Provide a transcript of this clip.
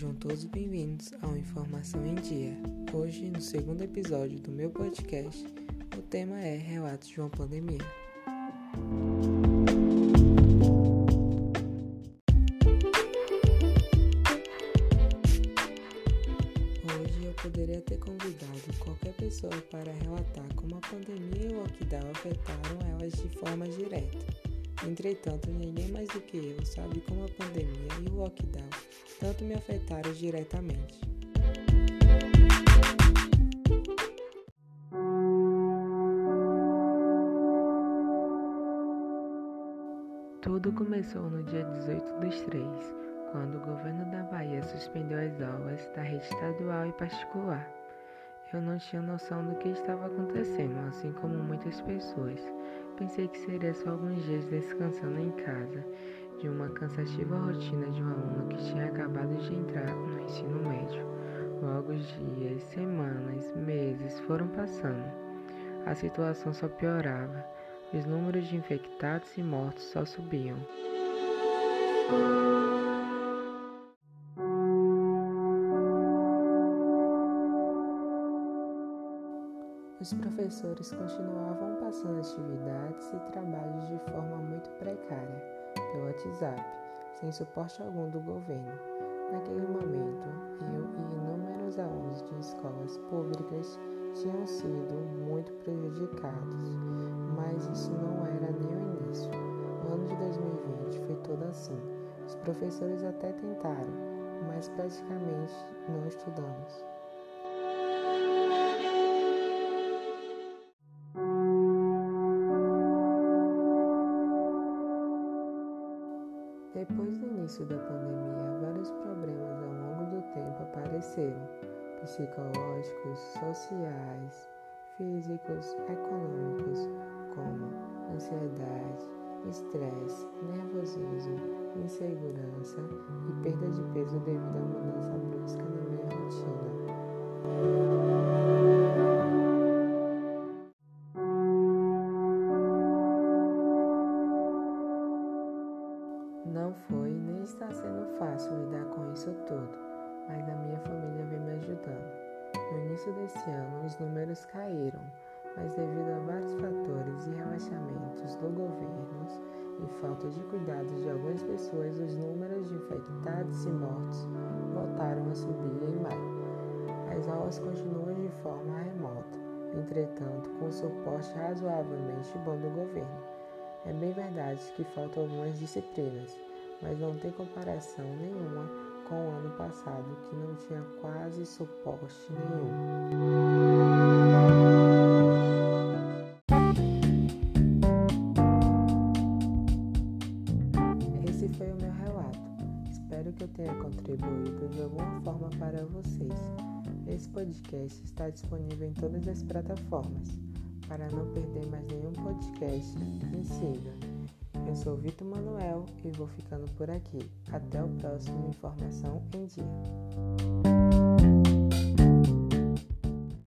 Sejam todos bem-vindos ao Informação em Dia. Hoje, no segundo episódio do meu podcast, o tema é Relatos de uma Pandemia. Hoje eu poderia ter convidado qualquer pessoa para relatar como a pandemia e o lockdown afetaram elas de forma direta. Entretanto, ninguém mais do que eu sabe como a pandemia e o lockdown tanto me afetaram diretamente. Tudo começou no dia 18 dos 3, quando o governo da Bahia suspendeu as aulas da rede estadual e particular. Eu não tinha noção do que estava acontecendo, assim como muitas pessoas. Pensei que seria só alguns dias descansando em casa, de uma cansativa rotina de um aluno que tinha acabado de entrar no ensino médio. Logo os dias, semanas, meses foram passando. A situação só piorava. Os números de infectados e mortos só subiam. Os professores continuavam passando atividades e trabalhos de forma muito precária, pelo WhatsApp, sem suporte algum do governo. Naquele momento, eu e inúmeros alunos de escolas públicas tinham sido muito prejudicados, mas isso não era nem o início. O ano de 2020 foi todo assim. Os professores até tentaram, mas praticamente não estudamos. Início da pandemia, vários problemas ao longo do tempo apareceram: psicológicos, sociais, físicos, econômicos, como ansiedade, estresse, nervosismo, insegurança e perda de peso devido à mudança brusca na minha rotina. Não foi nem está sendo fácil lidar com isso tudo, mas a minha família vem me ajudando. No início desse ano, os números caíram, mas devido a vários fatores e relaxamentos do governo e falta de cuidados de algumas pessoas, os números de infectados e mortos voltaram a subir em maio. As aulas continuam de forma remota, entretanto, com suporte razoavelmente bom do governo. É bem verdade que faltam algumas disciplinas, mas não tem comparação nenhuma com o ano passado, que não tinha quase suporte nenhum. Esse foi o meu relato. Espero que eu tenha contribuído de alguma forma para vocês. Esse podcast está disponível em todas as plataformas. Para não perder mais nenhum podcast, me siga. Eu sou Vitor Manuel e vou ficando por aqui. Até o próximo Informação em Dia.